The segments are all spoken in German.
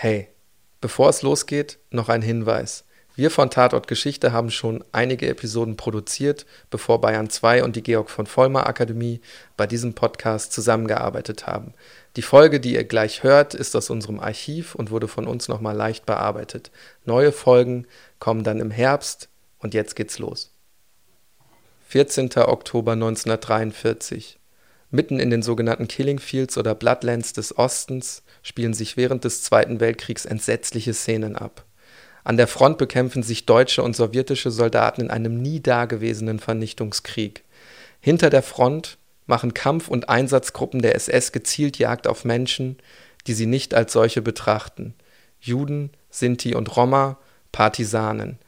Hey, bevor es losgeht, noch ein Hinweis. Wir von Tatort Geschichte haben schon einige Episoden produziert, bevor Bayern 2 und die Georg von Vollmer Akademie bei diesem Podcast zusammengearbeitet haben. Die Folge, die ihr gleich hört, ist aus unserem Archiv und wurde von uns nochmal leicht bearbeitet. Neue Folgen kommen dann im Herbst und jetzt geht's los. 14. Oktober 1943. Mitten in den sogenannten Killing Fields oder Bloodlands des Ostens spielen sich während des Zweiten Weltkriegs entsetzliche Szenen ab. An der Front bekämpfen sich deutsche und sowjetische Soldaten in einem nie dagewesenen Vernichtungskrieg. Hinter der Front machen Kampf- und Einsatzgruppen der SS gezielt Jagd auf Menschen, die sie nicht als solche betrachten. Juden, Sinti und Roma, Partisanen.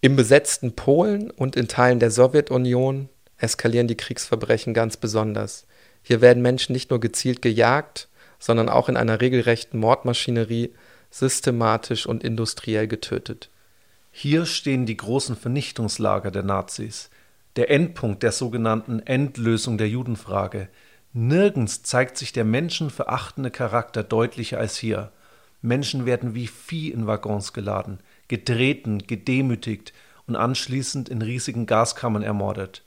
Im besetzten Polen und in Teilen der Sowjetunion eskalieren die Kriegsverbrechen ganz besonders. Hier werden Menschen nicht nur gezielt gejagt, sondern auch in einer regelrechten Mordmaschinerie systematisch und industriell getötet. Hier stehen die großen Vernichtungslager der Nazis, der Endpunkt der sogenannten Endlösung der Judenfrage. Nirgends zeigt sich der menschenverachtende Charakter deutlicher als hier. Menschen werden wie Vieh in Waggons geladen, getreten, gedemütigt und anschließend in riesigen Gaskammern ermordet.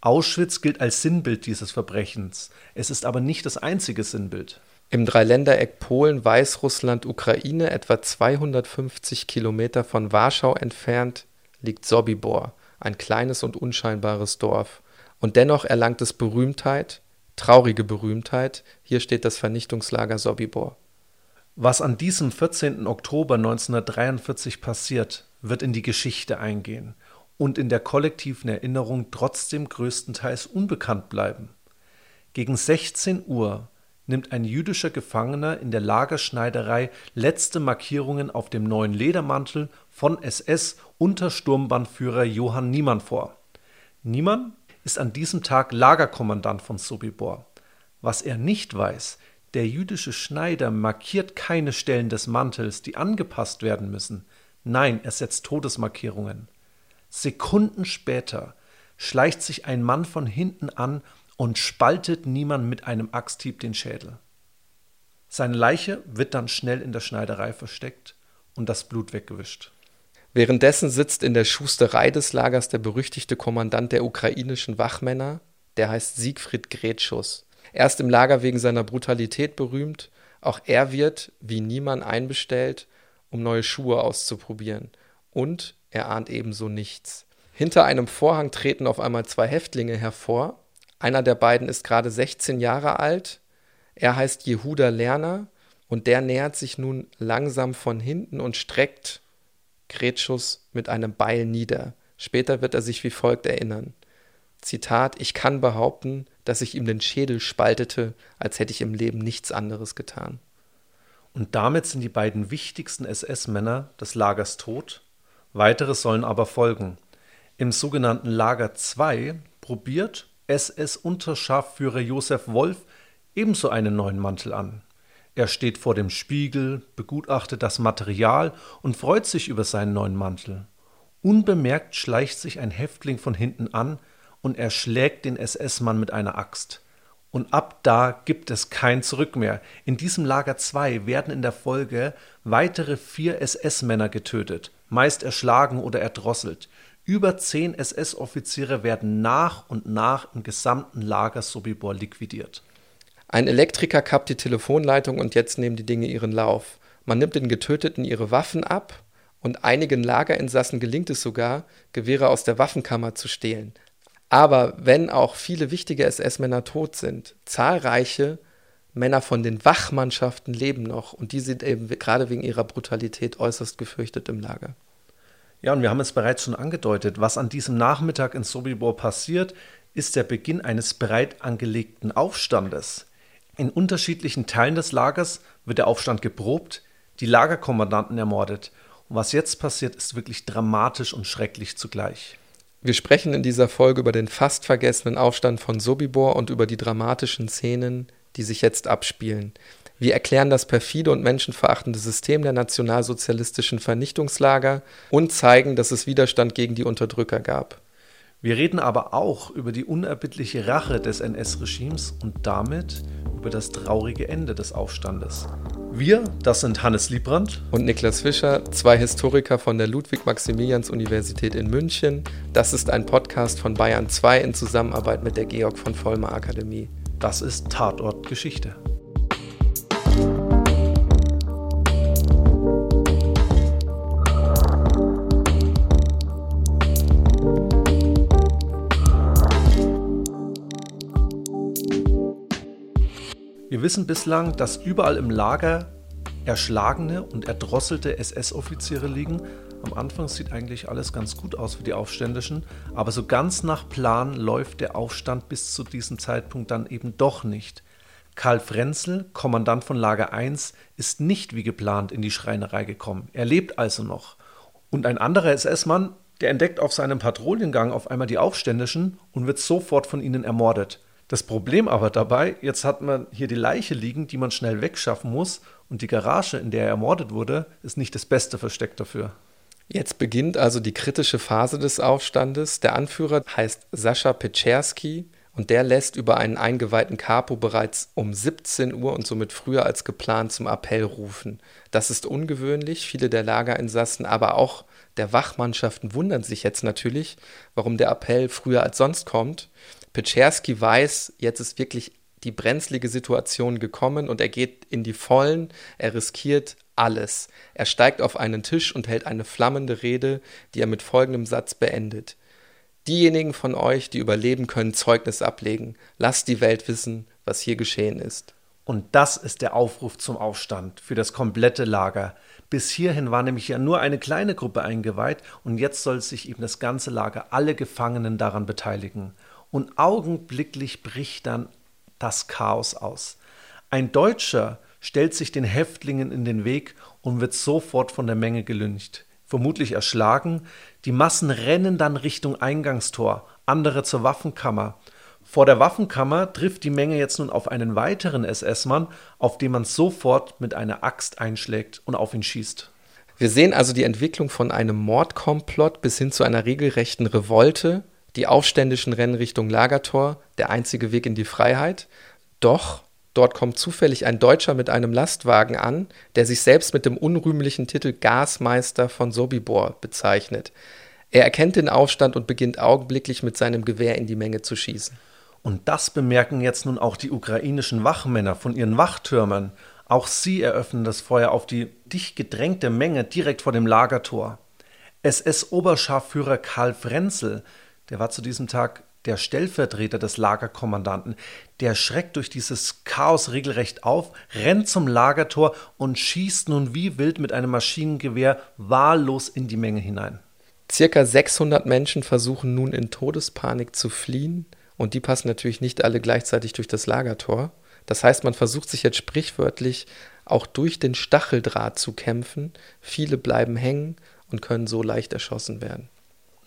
Auschwitz gilt als Sinnbild dieses Verbrechens. Es ist aber nicht das einzige Sinnbild. Im Dreiländereck Polen, Weißrussland, Ukraine, etwa 250 Kilometer von Warschau entfernt, liegt Sobibor, ein kleines und unscheinbares Dorf. Und dennoch erlangt es Berühmtheit, traurige Berühmtheit. Hier steht das Vernichtungslager Sobibor. Was an diesem 14. Oktober 1943 passiert, wird in die Geschichte eingehen und in der kollektiven Erinnerung trotzdem größtenteils unbekannt bleiben. Gegen 16 Uhr nimmt ein jüdischer Gefangener in der Lagerschneiderei letzte Markierungen auf dem neuen Ledermantel von SS-Untersturmbannführer Johann Niemann vor. Niemann ist an diesem Tag Lagerkommandant von Sobibor. Was er nicht weiß, der jüdische Schneider markiert keine Stellen des Mantels, die angepasst werden müssen. Nein, er setzt Todesmarkierungen. Sekunden später schleicht sich ein Mann von hinten an und spaltet niemand mit einem Axthieb den Schädel. Seine Leiche wird dann schnell in der Schneiderei versteckt und das Blut weggewischt. Währenddessen sitzt in der Schusterei des Lagers der berüchtigte Kommandant der ukrainischen Wachmänner, der heißt Siegfried Gretschus. Er ist im Lager wegen seiner Brutalität berühmt. Auch er wird, wie niemand, einbestellt, um neue Schuhe auszuprobieren. Und er ahnt ebenso nichts. Hinter einem Vorhang treten auf einmal zwei Häftlinge hervor, einer der beiden ist gerade 16 Jahre alt. Er heißt Jehuda Lerner und der nähert sich nun langsam von hinten und streckt Gretschus mit einem Beil nieder. Später wird er sich wie folgt erinnern. Zitat, ich kann behaupten, dass ich ihm den Schädel spaltete, als hätte ich im Leben nichts anderes getan. Und damit sind die beiden wichtigsten SS-Männer des Lagers tot. Weitere sollen aber folgen. Im sogenannten Lager 2 probiert SS-Unterscharführer Josef Wolf ebenso einen neuen Mantel an. Er steht vor dem Spiegel, begutachtet das Material und freut sich über seinen neuen Mantel. Unbemerkt schleicht sich ein Häftling von hinten an und erschlägt den SS-Mann mit einer Axt. Und ab da gibt es kein Zurück mehr. In diesem Lager 2 werden in der Folge weitere vier SS-Männer getötet, meist erschlagen oder erdrosselt. Über zehn SS-Offiziere werden nach und nach im gesamten Lager Sobibor liquidiert. Ein Elektriker kappt die Telefonleitung und jetzt nehmen die Dinge ihren Lauf. Man nimmt den Getöteten ihre Waffen ab und einigen Lagerinsassen gelingt es sogar, Gewehre aus der Waffenkammer zu stehlen. Aber wenn auch viele wichtige SS-Männer tot sind, zahlreiche Männer von den Wachmannschaften leben noch und die sind eben gerade wegen ihrer Brutalität äußerst gefürchtet im Lager. Ja, und wir haben es bereits schon angedeutet, was an diesem Nachmittag in Sobibor passiert, ist der Beginn eines breit angelegten Aufstandes. In unterschiedlichen Teilen des Lagers wird der Aufstand geprobt, die Lagerkommandanten ermordet. Und was jetzt passiert, ist wirklich dramatisch und schrecklich zugleich. Wir sprechen in dieser Folge über den fast vergessenen Aufstand von Sobibor und über die dramatischen Szenen, die sich jetzt abspielen. Wir erklären das perfide und menschenverachtende System der nationalsozialistischen Vernichtungslager und zeigen, dass es Widerstand gegen die Unterdrücker gab. Wir reden aber auch über die unerbittliche Rache des NS-Regimes und damit über das traurige Ende des Aufstandes. Wir, das sind Hannes Liebrandt und Niklas Fischer, zwei Historiker von der Ludwig-Maximilians-Universität in München. Das ist ein Podcast von Bayern 2 in Zusammenarbeit mit der Georg von Vollmer Akademie. Das ist Tatort Geschichte. Wir wissen bislang, dass überall im Lager erschlagene und erdrosselte SS-Offiziere liegen. Am Anfang sieht eigentlich alles ganz gut aus für die Aufständischen, aber so ganz nach Plan läuft der Aufstand bis zu diesem Zeitpunkt dann eben doch nicht. Karl Frenzel, Kommandant von Lager 1, ist nicht wie geplant in die Schreinerei gekommen. Er lebt also noch. Und ein anderer SS-Mann, der entdeckt auf seinem Patrouillengang auf einmal die Aufständischen und wird sofort von ihnen ermordet. Das Problem aber dabei, jetzt hat man hier die Leiche liegen, die man schnell wegschaffen muss, und die Garage, in der er ermordet wurde, ist nicht das beste Versteck dafür. Jetzt beginnt also die kritische Phase des Aufstandes. Der Anführer heißt Sascha Petscherski und der lässt über einen eingeweihten Capo bereits um 17 Uhr und somit früher als geplant zum Appell rufen. Das ist ungewöhnlich. Viele der Lagerinsassen, aber auch der Wachmannschaften wundern sich jetzt natürlich, warum der Appell früher als sonst kommt. Petscherski weiß, jetzt ist wirklich die brenzlige Situation gekommen und er geht in die Vollen, er riskiert alles. Er steigt auf einen Tisch und hält eine flammende Rede, die er mit folgendem Satz beendet. Diejenigen von euch, die überleben, können Zeugnis ablegen. Lasst die Welt wissen, was hier geschehen ist. Und das ist der Aufruf zum Aufstand für das komplette Lager. Bis hierhin war nämlich ja nur eine kleine Gruppe eingeweiht und jetzt soll sich eben das ganze Lager, alle Gefangenen daran beteiligen und augenblicklich bricht dann das Chaos aus. Ein Deutscher stellt sich den Häftlingen in den Weg und wird sofort von der Menge gelyncht, vermutlich erschlagen. Die Massen rennen dann Richtung Eingangstor, andere zur Waffenkammer. Vor der Waffenkammer trifft die Menge jetzt nun auf einen weiteren SS-Mann, auf den man sofort mit einer Axt einschlägt und auf ihn schießt. Wir sehen also die Entwicklung von einem Mordkomplott bis hin zu einer regelrechten Revolte, die Aufständischen rennen Richtung Lagertor, der einzige Weg in die Freiheit. Doch dort kommt zufällig ein Deutscher mit einem Lastwagen an, der sich selbst mit dem unrühmlichen Titel Gasmeister von Sobibor bezeichnet. Er erkennt den Aufstand und beginnt augenblicklich mit seinem Gewehr in die Menge zu schießen. Und das bemerken jetzt nun auch die ukrainischen Wachmänner von ihren Wachtürmern. Auch sie eröffnen das Feuer auf die dicht gedrängte Menge direkt vor dem Lagertor. SS-Oberscharführer Karl Frenzel der war zu diesem Tag der Stellvertreter des Lagerkommandanten, der schreckt durch dieses Chaos regelrecht auf, rennt zum Lagertor und schießt nun wie wild mit einem Maschinengewehr wahllos in die Menge hinein. Circa 600 Menschen versuchen nun in Todespanik zu fliehen und die passen natürlich nicht alle gleichzeitig durch das Lagertor. Das heißt, man versucht sich jetzt sprichwörtlich auch durch den Stacheldraht zu kämpfen. Viele bleiben hängen und können so leicht erschossen werden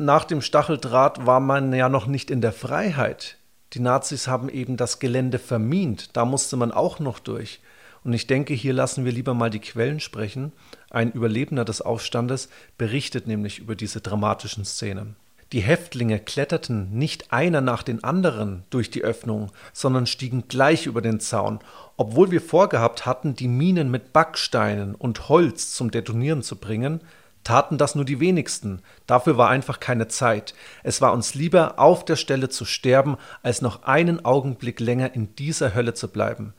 nach dem Stacheldraht war man ja noch nicht in der Freiheit. Die Nazis haben eben das Gelände vermint, da musste man auch noch durch. Und ich denke, hier lassen wir lieber mal die Quellen sprechen. Ein Überlebender des Aufstandes berichtet nämlich über diese dramatischen Szenen. Die Häftlinge kletterten nicht einer nach den anderen durch die Öffnung, sondern stiegen gleich über den Zaun, obwohl wir vorgehabt hatten, die Minen mit Backsteinen und Holz zum Detonieren zu bringen, taten das nur die wenigsten. Dafür war einfach keine Zeit. Es war uns lieber, auf der Stelle zu sterben, als noch einen Augenblick länger in dieser Hölle zu bleiben.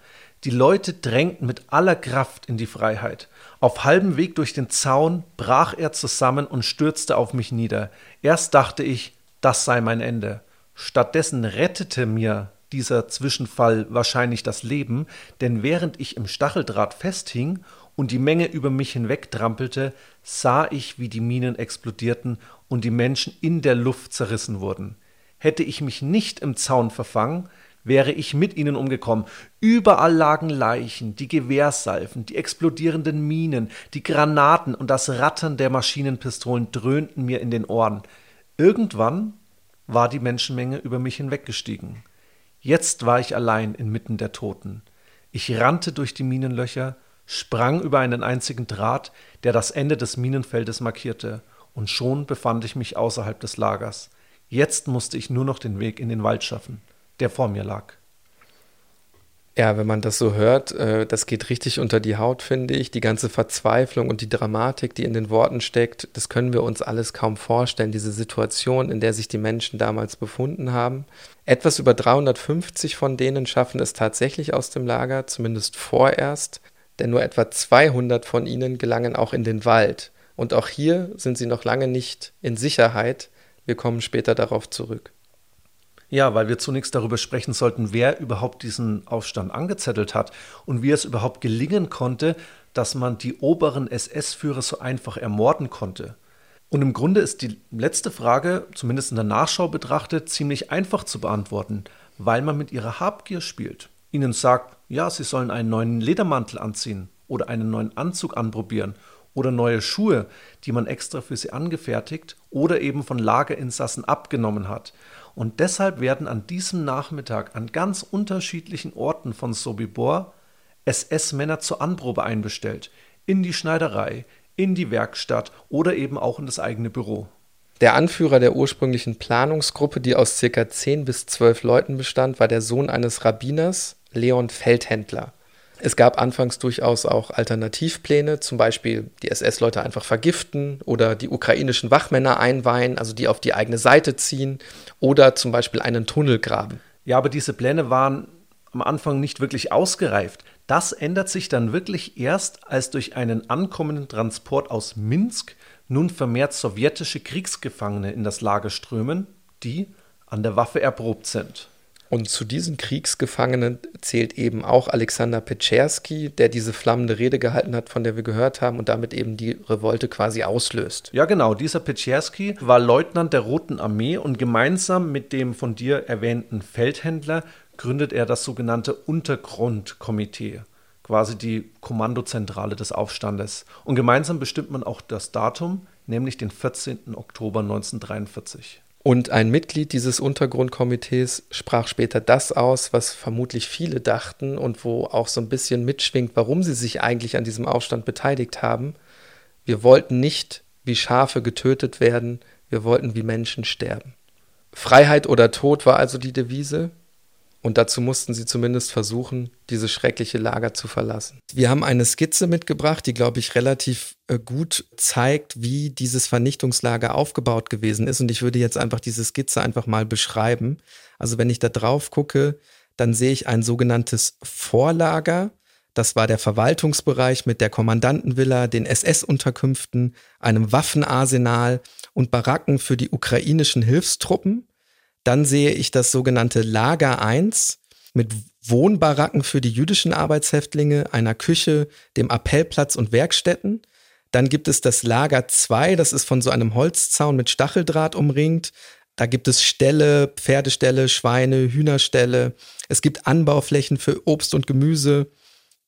Die Leute drängten mit aller Kraft in die Freiheit. Auf halbem Weg durch den Zaun brach er zusammen und stürzte auf mich nieder. Erst dachte ich, das sei mein Ende. Stattdessen rettete mir dieser Zwischenfall wahrscheinlich das Leben, denn während ich im Stacheldraht festhing und die Menge über mich hinwegtrampelte, sah ich, wie die Minen explodierten und die Menschen in der Luft zerrissen wurden. Hätte ich mich nicht im Zaun verfangen, wäre ich mit ihnen umgekommen. Überall lagen Leichen, die Gewehrsalven, die explodierenden Minen, die Granaten und das Rattern der Maschinenpistolen dröhnten mir in den Ohren. Irgendwann war die Menschenmenge über mich hinweggestiegen. Jetzt war ich allein inmitten der Toten. Ich rannte durch die Minenlöcher, sprang über einen einzigen Draht, der das Ende des Minenfeldes markierte, und schon befand ich mich außerhalb des Lagers. Jetzt musste ich nur noch den Weg in den Wald schaffen, der vor mir lag. Ja, wenn man das so hört, äh, das geht richtig unter die Haut, finde ich. Die ganze Verzweiflung und die Dramatik, die in den Worten steckt, das können wir uns alles kaum vorstellen, diese Situation, in der sich die Menschen damals befunden haben. Etwas über 350 von denen schaffen es tatsächlich aus dem Lager, zumindest vorerst, denn nur etwa 200 von ihnen gelangen auch in den Wald. Und auch hier sind sie noch lange nicht in Sicherheit. Wir kommen später darauf zurück. Ja, weil wir zunächst darüber sprechen sollten, wer überhaupt diesen Aufstand angezettelt hat und wie es überhaupt gelingen konnte, dass man die oberen SS-Führer so einfach ermorden konnte. Und im Grunde ist die letzte Frage, zumindest in der Nachschau betrachtet, ziemlich einfach zu beantworten, weil man mit ihrer Habgier spielt. Ihnen sagt, ja, sie sollen einen neuen Ledermantel anziehen oder einen neuen Anzug anprobieren oder neue Schuhe, die man extra für sie angefertigt oder eben von Lagerinsassen abgenommen hat. Und deshalb werden an diesem Nachmittag an ganz unterschiedlichen Orten von Sobibor SS-Männer zur Anprobe einbestellt. In die Schneiderei, in die Werkstatt oder eben auch in das eigene Büro. Der Anführer der ursprünglichen Planungsgruppe, die aus circa 10 bis 12 Leuten bestand, war der Sohn eines Rabbiners, Leon Feldhändler. Es gab anfangs durchaus auch Alternativpläne, zum Beispiel die SS-Leute einfach vergiften oder die ukrainischen Wachmänner einweihen, also die auf die eigene Seite ziehen oder zum Beispiel einen Tunnel graben. Ja, aber diese Pläne waren am Anfang nicht wirklich ausgereift. Das ändert sich dann wirklich erst, als durch einen ankommenden Transport aus Minsk nun vermehrt sowjetische Kriegsgefangene in das Lager strömen, die an der Waffe erprobt sind. Und zu diesen Kriegsgefangenen zählt eben auch Alexander Petscherski, der diese flammende Rede gehalten hat, von der wir gehört haben und damit eben die Revolte quasi auslöst. Ja, genau. Dieser Petscherski war Leutnant der Roten Armee und gemeinsam mit dem von dir erwähnten Feldhändler gründet er das sogenannte Untergrundkomitee, quasi die Kommandozentrale des Aufstandes. Und gemeinsam bestimmt man auch das Datum, nämlich den 14. Oktober 1943. Und ein Mitglied dieses Untergrundkomitees sprach später das aus, was vermutlich viele dachten und wo auch so ein bisschen mitschwingt, warum sie sich eigentlich an diesem Aufstand beteiligt haben. Wir wollten nicht wie Schafe getötet werden, wir wollten wie Menschen sterben. Freiheit oder Tod war also die Devise. Und dazu mussten sie zumindest versuchen, dieses schreckliche Lager zu verlassen. Wir haben eine Skizze mitgebracht, die, glaube ich, relativ äh, gut zeigt, wie dieses Vernichtungslager aufgebaut gewesen ist. Und ich würde jetzt einfach diese Skizze einfach mal beschreiben. Also wenn ich da drauf gucke, dann sehe ich ein sogenanntes Vorlager. Das war der Verwaltungsbereich mit der Kommandantenvilla, den SS-Unterkünften, einem Waffenarsenal und Baracken für die ukrainischen Hilfstruppen. Dann sehe ich das sogenannte Lager 1 mit Wohnbaracken für die jüdischen Arbeitshäftlinge, einer Küche, dem Appellplatz und Werkstätten. Dann gibt es das Lager 2, das ist von so einem Holzzaun mit Stacheldraht umringt. Da gibt es Ställe, Pferdeställe, Schweine, Hühnerställe. Es gibt Anbauflächen für Obst und Gemüse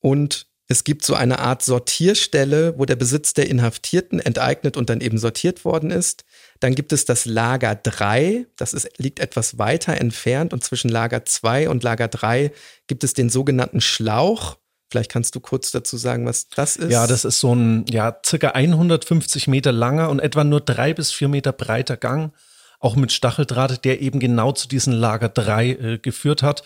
und es gibt so eine Art Sortierstelle, wo der Besitz der Inhaftierten enteignet und dann eben sortiert worden ist. Dann gibt es das Lager 3, das ist, liegt etwas weiter entfernt und zwischen Lager 2 und Lager 3 gibt es den sogenannten Schlauch. Vielleicht kannst du kurz dazu sagen, was das ist. Ja, das ist so ein ja, circa 150 Meter langer und etwa nur drei bis vier Meter breiter Gang, auch mit Stacheldraht, der eben genau zu diesem Lager 3 äh, geführt hat.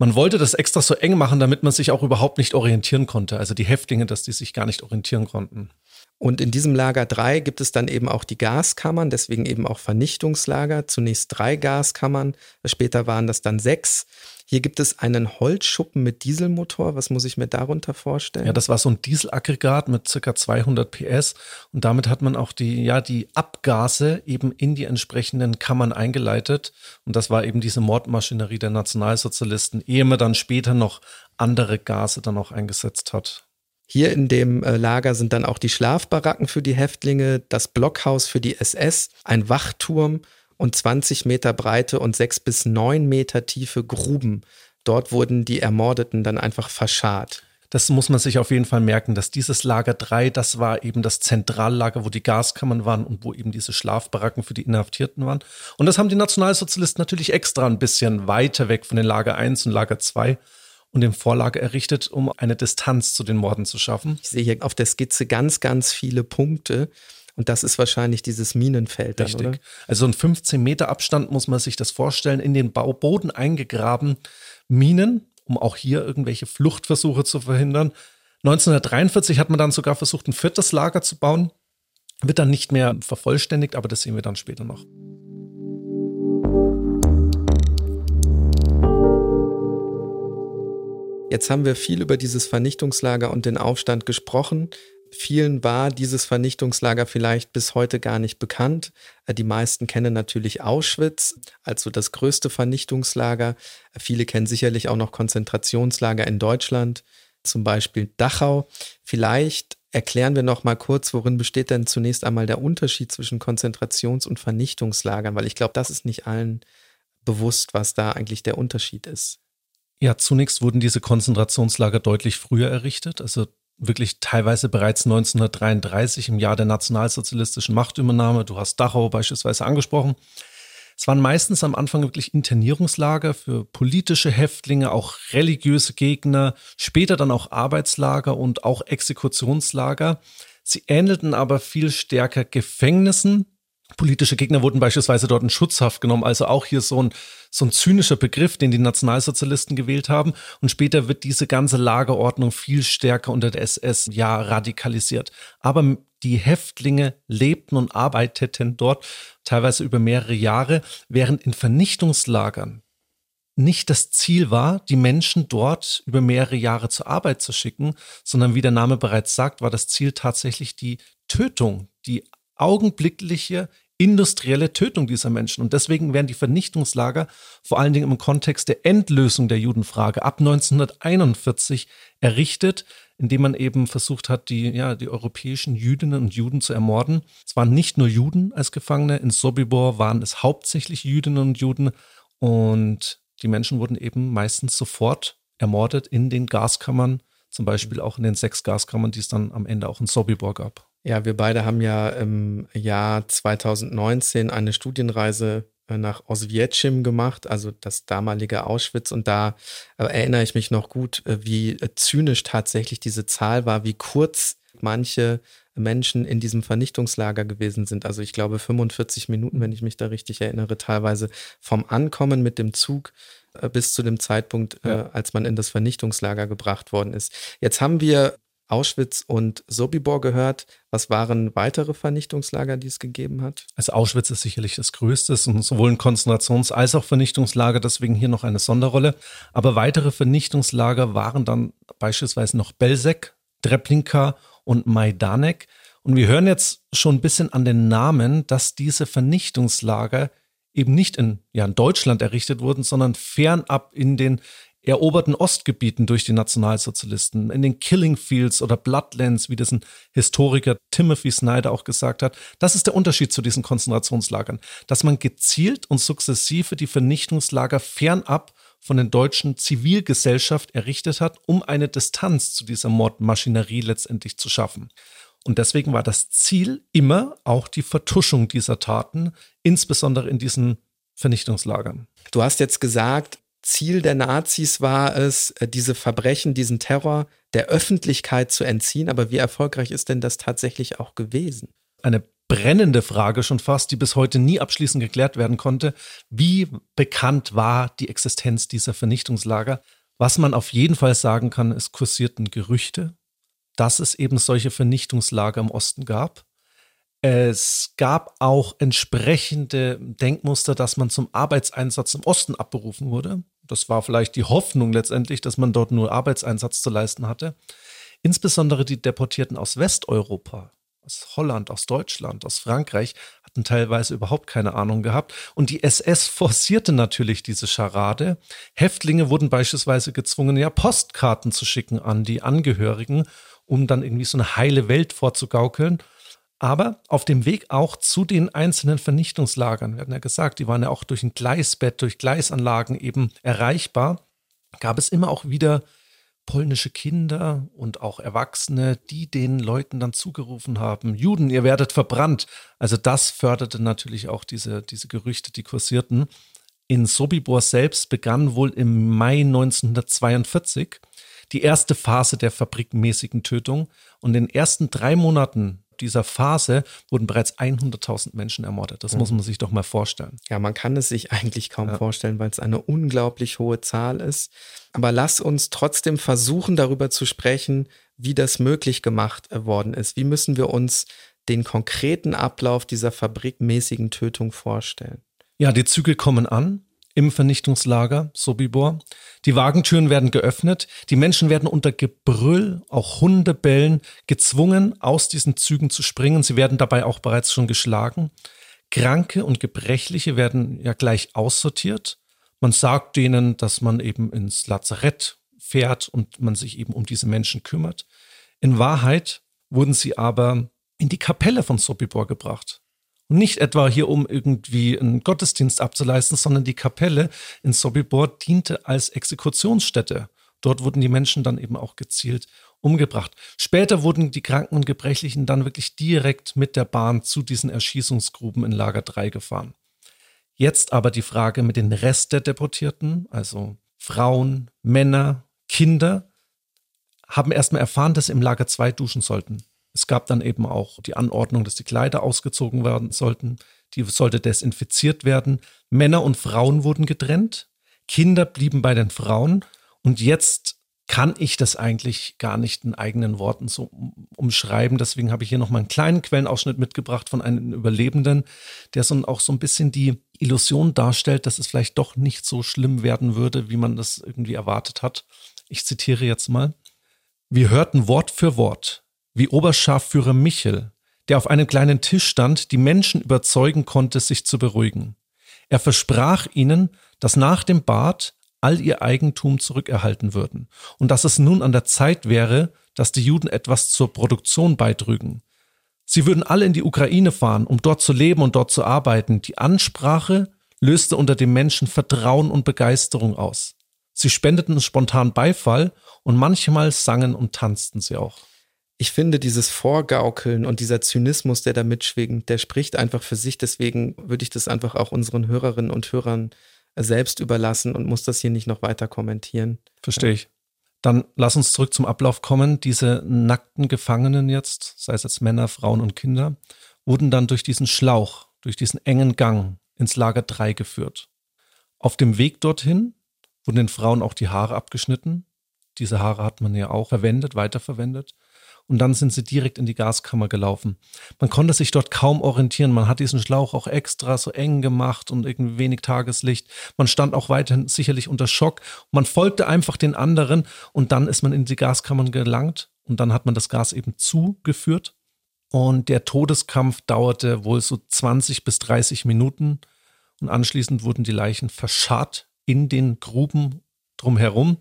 Man wollte das extra so eng machen, damit man sich auch überhaupt nicht orientieren konnte. Also die Häftlinge, dass die sich gar nicht orientieren konnten. Und in diesem Lager 3 gibt es dann eben auch die Gaskammern, deswegen eben auch Vernichtungslager. Zunächst drei Gaskammern, später waren das dann sechs. Hier gibt es einen Holzschuppen mit Dieselmotor. Was muss ich mir darunter vorstellen? Ja, das war so ein Dieselaggregat mit circa 200 PS und damit hat man auch die, ja, die Abgase eben in die entsprechenden Kammern eingeleitet. Und das war eben diese Mordmaschinerie der Nationalsozialisten, ehe man dann später noch andere Gase dann auch eingesetzt hat. Hier in dem äh, Lager sind dann auch die Schlafbaracken für die Häftlinge, das Blockhaus für die SS, ein Wachturm und 20 Meter breite und 6 bis 9 Meter tiefe Gruben. Dort wurden die Ermordeten dann einfach verscharrt. Das muss man sich auf jeden Fall merken, dass dieses Lager 3, das war eben das Zentrallager, wo die Gaskammern waren und wo eben diese Schlafbaracken für die Inhaftierten waren. Und das haben die Nationalsozialisten natürlich extra ein bisschen weiter weg von den Lager 1 und Lager 2 und dem Vorlager errichtet, um eine Distanz zu den Morden zu schaffen. Ich sehe hier auf der Skizze ganz, ganz viele Punkte. Und das ist wahrscheinlich dieses Minenfeld. Dann, Richtig. Oder? Also ein 15 Meter Abstand muss man sich das vorstellen, in den Bauboden eingegraben Minen, um auch hier irgendwelche Fluchtversuche zu verhindern. 1943 hat man dann sogar versucht, ein viertes Lager zu bauen. Wird dann nicht mehr vervollständigt, aber das sehen wir dann später noch. Jetzt haben wir viel über dieses Vernichtungslager und den Aufstand gesprochen. Vielen war dieses Vernichtungslager vielleicht bis heute gar nicht bekannt. Äh, die meisten kennen natürlich Auschwitz, also das größte Vernichtungslager. Viele kennen sicherlich auch noch Konzentrationslager in Deutschland, zum Beispiel Dachau. Vielleicht erklären wir noch mal kurz, worin besteht denn zunächst einmal der Unterschied zwischen Konzentrations- und Vernichtungslagern, weil ich glaube, das ist nicht allen bewusst, was da eigentlich der Unterschied ist. Ja, zunächst wurden diese Konzentrationslager deutlich früher errichtet, also wirklich teilweise bereits 1933 im Jahr der nationalsozialistischen Machtübernahme. Du hast Dachau beispielsweise angesprochen. Es waren meistens am Anfang wirklich Internierungslager für politische Häftlinge, auch religiöse Gegner, später dann auch Arbeitslager und auch Exekutionslager. Sie ähnelten aber viel stärker Gefängnissen, Politische Gegner wurden beispielsweise dort in Schutzhaft genommen, also auch hier so ein, so ein zynischer Begriff, den die Nationalsozialisten gewählt haben. Und später wird diese ganze Lagerordnung viel stärker unter der SS ja radikalisiert. Aber die Häftlinge lebten und arbeiteten dort teilweise über mehrere Jahre, während in Vernichtungslagern nicht das Ziel war, die Menschen dort über mehrere Jahre zur Arbeit zu schicken, sondern wie der Name bereits sagt, war das Ziel tatsächlich die Tötung, die augenblickliche industrielle Tötung dieser Menschen. Und deswegen werden die Vernichtungslager vor allen Dingen im Kontext der Endlösung der Judenfrage ab 1941 errichtet, indem man eben versucht hat, die, ja, die europäischen Jüdinnen und Juden zu ermorden. Es waren nicht nur Juden als Gefangene, in Sobibor waren es hauptsächlich Jüdinnen und Juden und die Menschen wurden eben meistens sofort ermordet in den Gaskammern, zum Beispiel auch in den sechs Gaskammern, die es dann am Ende auch in Sobibor gab. Ja, wir beide haben ja im Jahr 2019 eine Studienreise äh, nach Oswiecim gemacht, also das damalige Auschwitz. Und da äh, erinnere ich mich noch gut, äh, wie zynisch tatsächlich diese Zahl war, wie kurz manche Menschen in diesem Vernichtungslager gewesen sind. Also ich glaube 45 Minuten, wenn ich mich da richtig erinnere, teilweise vom Ankommen mit dem Zug bis zu dem Zeitpunkt, ja. als man in das Vernichtungslager gebracht worden ist. Jetzt haben wir Auschwitz und Sobibor gehört. Was waren weitere Vernichtungslager, die es gegeben hat? Also Auschwitz ist sicherlich das größte, und sowohl ein Konzentrations- als auch Vernichtungslager, deswegen hier noch eine Sonderrolle. Aber weitere Vernichtungslager waren dann beispielsweise noch Belzec, Treblinka und Majdanek. Und wir hören jetzt schon ein bisschen an den Namen, dass diese Vernichtungslager eben nicht in, ja, in Deutschland errichtet wurden, sondern fernab in den eroberten Ostgebieten durch die Nationalsozialisten, in den Killing Fields oder Bloodlands, wie das ein Historiker Timothy Snyder auch gesagt hat. Das ist der Unterschied zu diesen Konzentrationslagern, dass man gezielt und sukzessive die Vernichtungslager fernab von der deutschen Zivilgesellschaft errichtet hat, um eine Distanz zu dieser Mordmaschinerie letztendlich zu schaffen. Und deswegen war das Ziel immer auch die Vertuschung dieser Taten, insbesondere in diesen Vernichtungslagern. Du hast jetzt gesagt, Ziel der Nazis war es, äh, diese Verbrechen, diesen Terror der Öffentlichkeit zu entziehen. Aber wie erfolgreich ist denn das tatsächlich auch gewesen? Eine brennende Frage schon fast, die bis heute nie abschließend geklärt werden konnte. Wie bekannt war die Existenz dieser Vernichtungslager? Was man auf jeden Fall sagen kann, es kursierten Gerüchte, dass es eben solche Vernichtungslager im Osten gab. Es gab auch entsprechende Denkmuster, dass man zum Arbeitseinsatz im Osten abberufen wurde. Das war vielleicht die Hoffnung letztendlich, dass man dort nur Arbeitseinsatz zu leisten hatte. Insbesondere die Deportierten aus Westeuropa, aus Holland, aus Deutschland, aus Frankreich, hatten teilweise überhaupt keine Ahnung gehabt. Und die SS forcierte natürlich diese Scharade. Häftlinge wurden beispielsweise gezwungen, ja Postkarten zu schicken an die Angehörigen, um dann irgendwie so eine heile Welt vorzugaukeln. Aber auf dem Weg auch zu den einzelnen Vernichtungslagern, wir hatten ja gesagt, die waren ja auch durch ein Gleisbett, durch Gleisanlagen eben erreichbar, gab es immer auch wieder polnische Kinder und auch Erwachsene, die den Leuten dann zugerufen haben, Juden, ihr werdet verbrannt. Also das förderte natürlich auch diese, diese Gerüchte, die kursierten. In Sobibor selbst begann wohl im Mai 1942 die erste Phase der fabrikmäßigen Tötung und in den ersten drei Monaten dieser Phase wurden bereits 100.000 Menschen ermordet. Das mhm. muss man sich doch mal vorstellen. Ja, man kann es sich eigentlich kaum ja. vorstellen, weil es eine unglaublich hohe Zahl ist. Aber lass uns trotzdem versuchen, darüber zu sprechen, wie das möglich gemacht worden ist. Wie müssen wir uns den konkreten Ablauf dieser fabrikmäßigen Tötung vorstellen? Ja, die Züge kommen an im Vernichtungslager Sobibor. Die Wagentüren werden geöffnet, die Menschen werden unter Gebrüll, auch Hundebellen, gezwungen, aus diesen Zügen zu springen. Sie werden dabei auch bereits schon geschlagen. Kranke und Gebrechliche werden ja gleich aussortiert. Man sagt denen, dass man eben ins Lazarett fährt und man sich eben um diese Menschen kümmert. In Wahrheit wurden sie aber in die Kapelle von Sobibor gebracht. Und nicht etwa hier, um irgendwie einen Gottesdienst abzuleisten, sondern die Kapelle in Sobibor diente als Exekutionsstätte. Dort wurden die Menschen dann eben auch gezielt umgebracht. Später wurden die Kranken und Gebrechlichen dann wirklich direkt mit der Bahn zu diesen Erschießungsgruben in Lager 3 gefahren. Jetzt aber die Frage mit den Rest der Deportierten, also Frauen, Männer, Kinder, haben erstmal erfahren, dass sie im Lager 2 duschen sollten. Es gab dann eben auch die Anordnung, dass die Kleider ausgezogen werden sollten. Die sollte desinfiziert werden. Männer und Frauen wurden getrennt. Kinder blieben bei den Frauen. Und jetzt kann ich das eigentlich gar nicht in eigenen Worten so umschreiben. Deswegen habe ich hier noch mal einen kleinen Quellenausschnitt mitgebracht von einem Überlebenden, der so auch so ein bisschen die Illusion darstellt, dass es vielleicht doch nicht so schlimm werden würde, wie man das irgendwie erwartet hat. Ich zitiere jetzt mal. Wir hörten Wort für Wort, wie Oberscharführer Michel, der auf einem kleinen Tisch stand, die Menschen überzeugen konnte, sich zu beruhigen. Er versprach ihnen, dass nach dem Bad all ihr Eigentum zurückerhalten würden und dass es nun an der Zeit wäre, dass die Juden etwas zur Produktion beitrügen. Sie würden alle in die Ukraine fahren, um dort zu leben und dort zu arbeiten. Die Ansprache löste unter den Menschen Vertrauen und Begeisterung aus. Sie spendeten spontan Beifall und manchmal sangen und tanzten sie auch ich finde, dieses Vorgaukeln und dieser Zynismus, der da mitschwingt, der spricht einfach für sich. Deswegen würde ich das einfach auch unseren Hörerinnen und Hörern selbst überlassen und muss das hier nicht noch weiter kommentieren. Verstehe ich. Dann lass uns zurück zum Ablauf kommen. Diese nackten Gefangenen jetzt, sei es jetzt Männer, Frauen und Kinder, wurden dann durch diesen Schlauch, durch diesen engen Gang ins Lager 3 geführt. Auf dem Weg dorthin wurden den Frauen auch die Haare abgeschnitten. Diese Haare hat man ja auch verwendet, weiterverwendet und dann sind sie direkt in die Gaskammer gelaufen. Man konnte sich dort kaum orientieren. Man hat diesen Schlauch auch extra so eng gemacht und irgendwie wenig Tageslicht. Man stand auch weiterhin sicherlich unter Schock. Man folgte einfach den anderen und dann ist man in die Gaskammern gelangt und dann hat man das Gas eben zugeführt. Und der Todeskampf dauerte wohl so 20 bis 30 Minuten und anschließend wurden die Leichen verscharrt in den Gruben drumherum.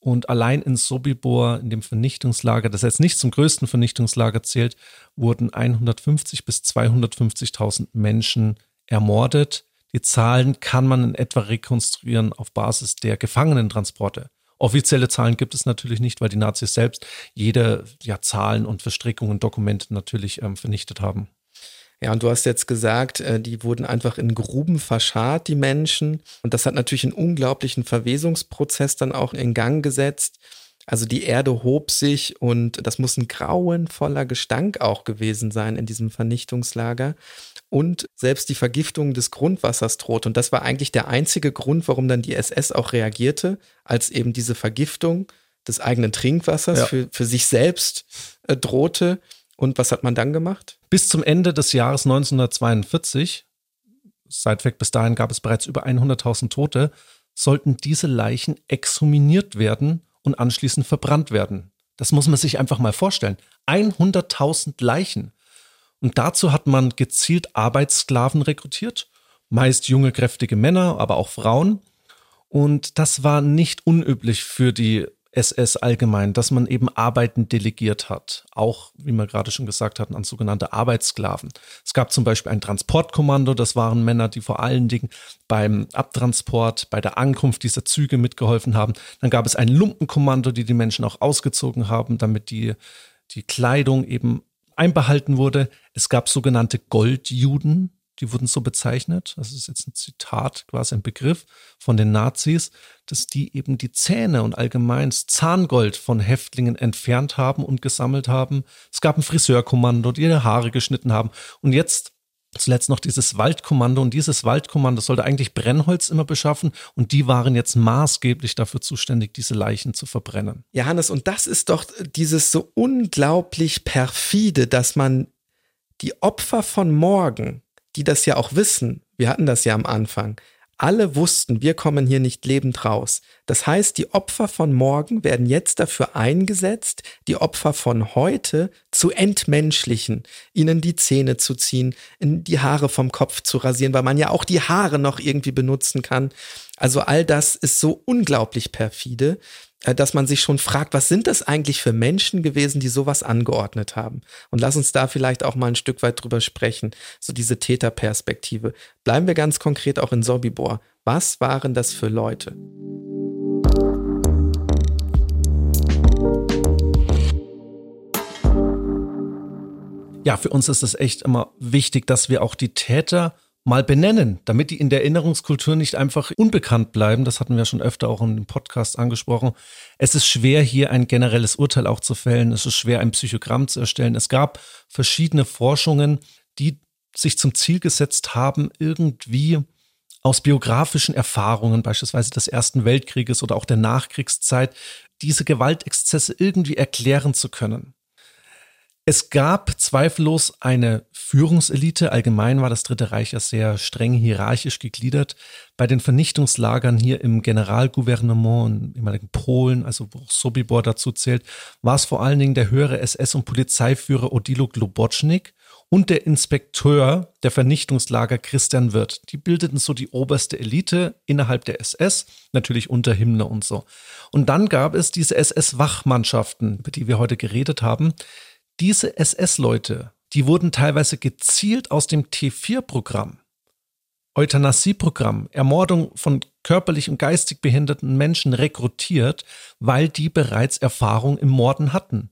Und allein in Sobibor, in dem Vernichtungslager, das jetzt nicht zum größten Vernichtungslager zählt, wurden 150 bis 250.000 Menschen ermordet. Die Zahlen kann man in etwa rekonstruieren auf Basis der Gefangenentransporte. Offizielle Zahlen gibt es natürlich nicht, weil die Nazis selbst jede ja, Zahlen und Verstrickungen, Dokumente natürlich ähm, vernichtet haben. Ja, und du hast jetzt gesagt, äh, die wurden einfach in Gruben verscharrt, die Menschen. Und das hat natürlich einen unglaublichen Verwesungsprozess dann auch in Gang gesetzt. Also die Erde hob sich und das muss ein grauenvoller Gestank auch gewesen sein in diesem Vernichtungslager. Und selbst die Vergiftung des Grundwassers droht. Und das war eigentlich der einzige Grund, warum dann die SS auch reagierte, als eben diese Vergiftung des eigenen Trinkwassers ja. für, für sich selbst äh, drohte. Und was hat man dann gemacht? Bis zum Ende des Jahres 1942, seit weg bis dahin gab es bereits über 100.000 Tote, sollten diese Leichen exhuminiert werden und anschließend verbrannt werden. Das muss man sich einfach mal vorstellen. 100.000 Leichen. Und dazu hat man gezielt Arbeitssklaven rekrutiert, meist junge, kräftige Männer, aber auch Frauen. Und das war nicht unüblich für die SS allgemein, dass man eben Arbeiten delegiert hat. Auch, wie wir gerade schon gesagt hatten, an sogenannte Arbeitssklaven. Es gab zum Beispiel ein Transportkommando, das waren Männer, die vor allen Dingen beim Abtransport, bei der Ankunft dieser Züge mitgeholfen haben. Dann gab es ein Lumpenkommando, die die Menschen auch ausgezogen haben, damit die, die Kleidung eben einbehalten wurde. Es gab sogenannte Goldjuden. Die wurden so bezeichnet, das ist jetzt ein Zitat, quasi ein Begriff von den Nazis, dass die eben die Zähne und allgemein das Zahngold von Häftlingen entfernt haben und gesammelt haben. Es gab ein Friseurkommando, die ihre Haare geschnitten haben. Und jetzt zuletzt noch dieses Waldkommando. Und dieses Waldkommando sollte eigentlich Brennholz immer beschaffen. Und die waren jetzt maßgeblich dafür zuständig, diese Leichen zu verbrennen. Johannes, und das ist doch dieses so unglaublich perfide, dass man die Opfer von morgen, die das ja auch wissen, wir hatten das ja am Anfang, alle wussten, wir kommen hier nicht lebend raus. Das heißt, die Opfer von morgen werden jetzt dafür eingesetzt, die Opfer von heute zu entmenschlichen, ihnen die Zähne zu ziehen, die Haare vom Kopf zu rasieren, weil man ja auch die Haare noch irgendwie benutzen kann. Also all das ist so unglaublich perfide, dass man sich schon fragt, was sind das eigentlich für Menschen gewesen, die sowas angeordnet haben? Und lass uns da vielleicht auch mal ein Stück weit drüber sprechen, so diese Täterperspektive. Bleiben wir ganz konkret auch in Sobibor. Was waren das für Leute? Ja, für uns ist es echt immer wichtig, dass wir auch die Täter mal benennen, damit die in der Erinnerungskultur nicht einfach unbekannt bleiben. Das hatten wir schon öfter auch in dem Podcast angesprochen. Es ist schwer, hier ein generelles Urteil auch zu fällen. Es ist schwer, ein Psychogramm zu erstellen. Es gab verschiedene Forschungen, die sich zum Ziel gesetzt haben, irgendwie aus biografischen Erfahrungen, beispielsweise des Ersten Weltkrieges oder auch der Nachkriegszeit, diese Gewaltexzesse irgendwie erklären zu können. Es gab zweifellos eine Führungselite. Allgemein war das Dritte Reich ja sehr streng hierarchisch gegliedert. Bei den Vernichtungslagern hier im Generalgouvernement ehemaligen Polen, also wo Sobibor dazu zählt, war es vor allen Dingen der höhere SS- und Polizeiführer Odilo Globocznik und der Inspekteur der Vernichtungslager Christian Wirth. Die bildeten so die oberste Elite innerhalb der SS, natürlich unter Himmler und so. Und dann gab es diese SS-Wachmannschaften, über die wir heute geredet haben, diese SS-Leute, die wurden teilweise gezielt aus dem T4-Programm, Euthanasie-Programm, Ermordung von körperlich und geistig behinderten Menschen rekrutiert, weil die bereits Erfahrung im Morden hatten.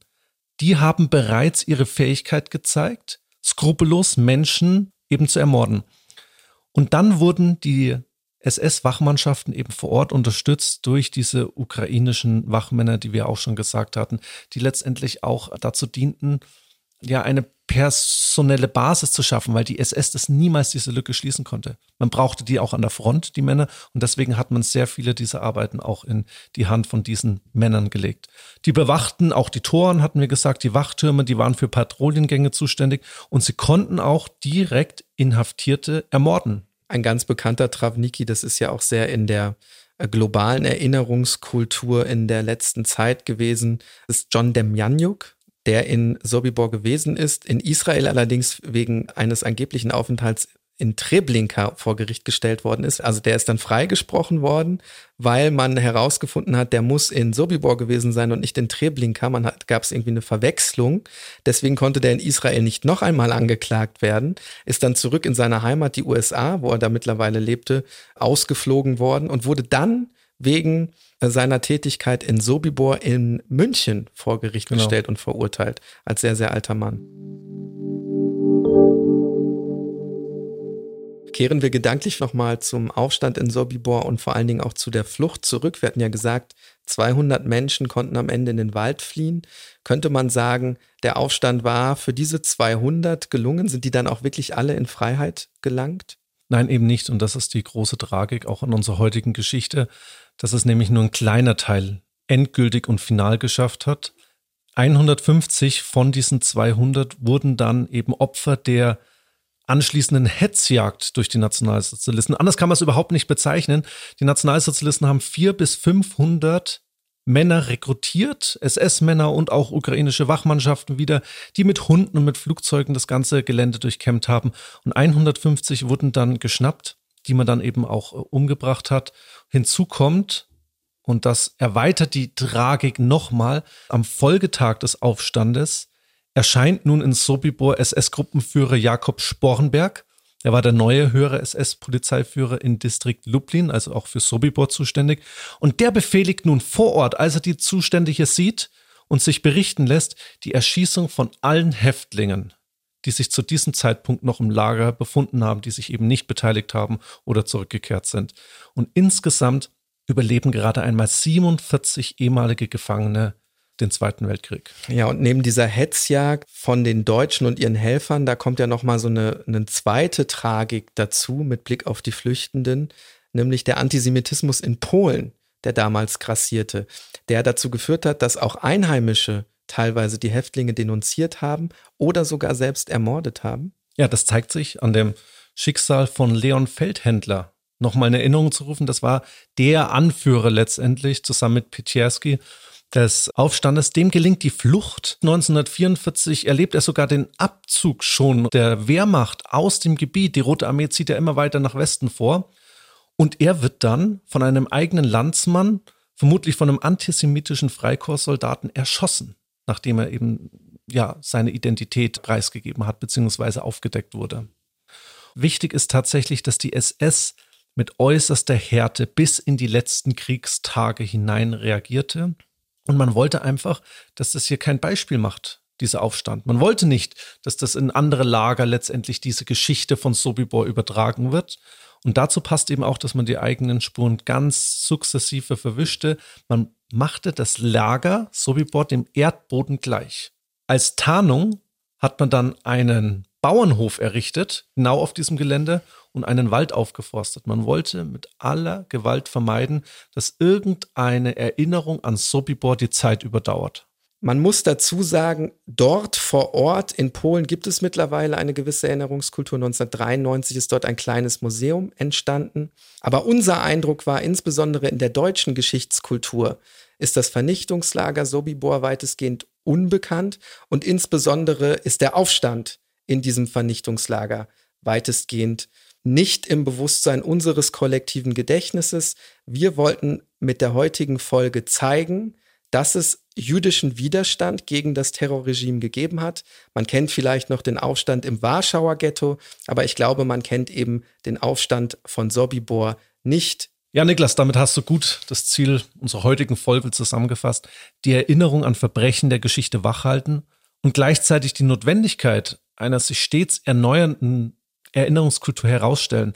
Die haben bereits ihre Fähigkeit gezeigt, skrupellos Menschen eben zu ermorden. Und dann wurden die SS-Wachmannschaften eben vor Ort unterstützt durch diese ukrainischen Wachmänner, die wir auch schon gesagt hatten, die letztendlich auch dazu dienten, ja, eine personelle Basis zu schaffen, weil die SS das niemals diese Lücke schließen konnte. Man brauchte die auch an der Front, die Männer, und deswegen hat man sehr viele dieser Arbeiten auch in die Hand von diesen Männern gelegt. Die bewachten auch die Toren, hatten wir gesagt, die Wachtürme, die waren für Patrouillengänge zuständig und sie konnten auch direkt Inhaftierte ermorden ein ganz bekannter Travniki, das ist ja auch sehr in der äh, globalen Erinnerungskultur in der letzten Zeit gewesen, ist John Demjanjuk, der in Sobibor gewesen ist, in Israel allerdings wegen eines angeblichen Aufenthalts in Treblinka vor Gericht gestellt worden ist. Also der ist dann freigesprochen worden, weil man herausgefunden hat, der muss in Sobibor gewesen sein und nicht in Treblinka. Man hat, gab es irgendwie eine Verwechslung. Deswegen konnte der in Israel nicht noch einmal angeklagt werden, ist dann zurück in seine Heimat, die USA, wo er da mittlerweile lebte, ausgeflogen worden und wurde dann wegen seiner Tätigkeit in Sobibor in München vor Gericht genau. gestellt und verurteilt, als sehr, sehr alter Mann. Kehren wir gedanklich nochmal zum Aufstand in Sobibor und vor allen Dingen auch zu der Flucht zurück. Wir hatten ja gesagt, 200 Menschen konnten am Ende in den Wald fliehen. Könnte man sagen, der Aufstand war für diese 200 gelungen? Sind die dann auch wirklich alle in Freiheit gelangt? Nein, eben nicht. Und das ist die große Tragik auch an unserer heutigen Geschichte, dass es nämlich nur ein kleiner Teil endgültig und final geschafft hat. 150 von diesen 200 wurden dann eben Opfer der anschließenden Hetzjagd durch die Nationalsozialisten. Anders kann man es überhaupt nicht bezeichnen. Die Nationalsozialisten haben vier bis 500 Männer rekrutiert, SS-Männer und auch ukrainische Wachmannschaften wieder, die mit Hunden und mit Flugzeugen das ganze Gelände durchkämmt haben. Und 150 wurden dann geschnappt, die man dann eben auch äh, umgebracht hat. Hinzu kommt, und das erweitert die Tragik nochmal, am Folgetag des Aufstandes erscheint nun in Sobibor SS-Gruppenführer Jakob Spornberg. Er war der neue höhere SS-Polizeiführer in Distrikt Lublin, also auch für Sobibor zuständig. Und der befehligt nun vor Ort, als er die Zustände hier sieht und sich berichten lässt, die Erschießung von allen Häftlingen, die sich zu diesem Zeitpunkt noch im Lager befunden haben, die sich eben nicht beteiligt haben oder zurückgekehrt sind. Und insgesamt überleben gerade einmal 47 ehemalige Gefangene den Zweiten Weltkrieg. Ja, und neben dieser Hetzjagd von den Deutschen und ihren Helfern, da kommt ja nochmal so eine, eine zweite Tragik dazu mit Blick auf die Flüchtenden, nämlich der Antisemitismus in Polen, der damals grassierte, der dazu geführt hat, dass auch Einheimische teilweise die Häftlinge denunziert haben oder sogar selbst ermordet haben. Ja, das zeigt sich an dem Schicksal von Leon Feldhändler. Nochmal in Erinnerung zu rufen, das war der Anführer letztendlich zusammen mit Pietierski des Aufstandes. Dem gelingt die Flucht. 1944 erlebt er sogar den Abzug schon der Wehrmacht aus dem Gebiet. Die Rote Armee zieht ja immer weiter nach Westen vor. Und er wird dann von einem eigenen Landsmann, vermutlich von einem antisemitischen Freikorpssoldaten, erschossen, nachdem er eben ja seine Identität preisgegeben hat bzw. aufgedeckt wurde. Wichtig ist tatsächlich, dass die SS mit äußerster Härte bis in die letzten Kriegstage hinein reagierte und man wollte einfach, dass das hier kein Beispiel macht, dieser Aufstand. Man wollte nicht, dass das in andere Lager letztendlich diese Geschichte von Sobibor übertragen wird. Und dazu passt eben auch, dass man die eigenen Spuren ganz sukzessive verwischte. Man machte das Lager Sobibor dem Erdboden gleich. Als Tarnung hat man dann einen Bauernhof errichtet, genau auf diesem Gelände, und einen Wald aufgeforstet. Man wollte mit aller Gewalt vermeiden, dass irgendeine Erinnerung an Sobibor die Zeit überdauert. Man muss dazu sagen, dort vor Ort in Polen gibt es mittlerweile eine gewisse Erinnerungskultur. 1993 ist dort ein kleines Museum entstanden. Aber unser Eindruck war insbesondere in der deutschen Geschichtskultur ist das Vernichtungslager Sobibor weitestgehend unbekannt und insbesondere ist der Aufstand in diesem Vernichtungslager weitestgehend nicht im Bewusstsein unseres kollektiven Gedächtnisses. Wir wollten mit der heutigen Folge zeigen, dass es jüdischen Widerstand gegen das Terrorregime gegeben hat. Man kennt vielleicht noch den Aufstand im Warschauer Ghetto, aber ich glaube, man kennt eben den Aufstand von Sobibor nicht. Ja, Niklas, damit hast du gut das Ziel unserer heutigen Folge zusammengefasst. Die Erinnerung an Verbrechen der Geschichte wachhalten und gleichzeitig die Notwendigkeit einer sich stets erneuernden Erinnerungskultur herausstellen.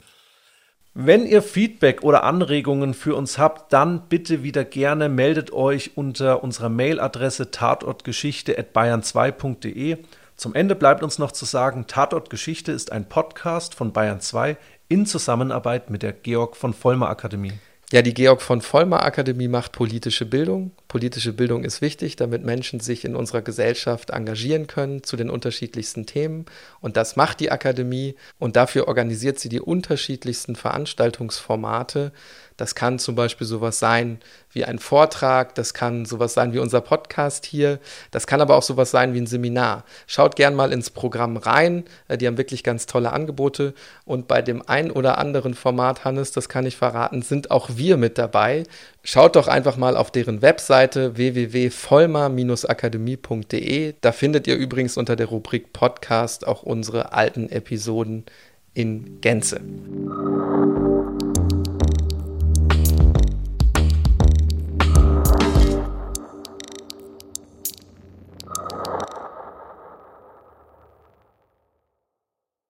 Wenn ihr Feedback oder Anregungen für uns habt, dann bitte wieder gerne meldet euch unter unserer Mailadresse tatortgeschichte.bayern2.de. Zum Ende bleibt uns noch zu sagen, Tatortgeschichte ist ein Podcast von Bayern 2 in Zusammenarbeit mit der Georg von Vollmer Akademie. Ja, die Georg von Vollmer Akademie macht politische Bildung. Politische Bildung ist wichtig, damit Menschen sich in unserer Gesellschaft engagieren können zu den unterschiedlichsten Themen. Und das macht die Akademie und dafür organisiert sie die unterschiedlichsten Veranstaltungsformate. Das kann zum Beispiel sowas sein wie ein Vortrag, das kann sowas sein wie unser Podcast hier, das kann aber auch sowas sein wie ein Seminar. Schaut gern mal ins Programm rein, äh, die haben wirklich ganz tolle Angebote und bei dem ein oder anderen Format, Hannes, das kann ich verraten, sind auch wir mit dabei. Schaut doch einfach mal auf deren Webseite www.vollmer-akademie.de. Da findet ihr übrigens unter der Rubrik Podcast auch unsere alten Episoden in Gänze.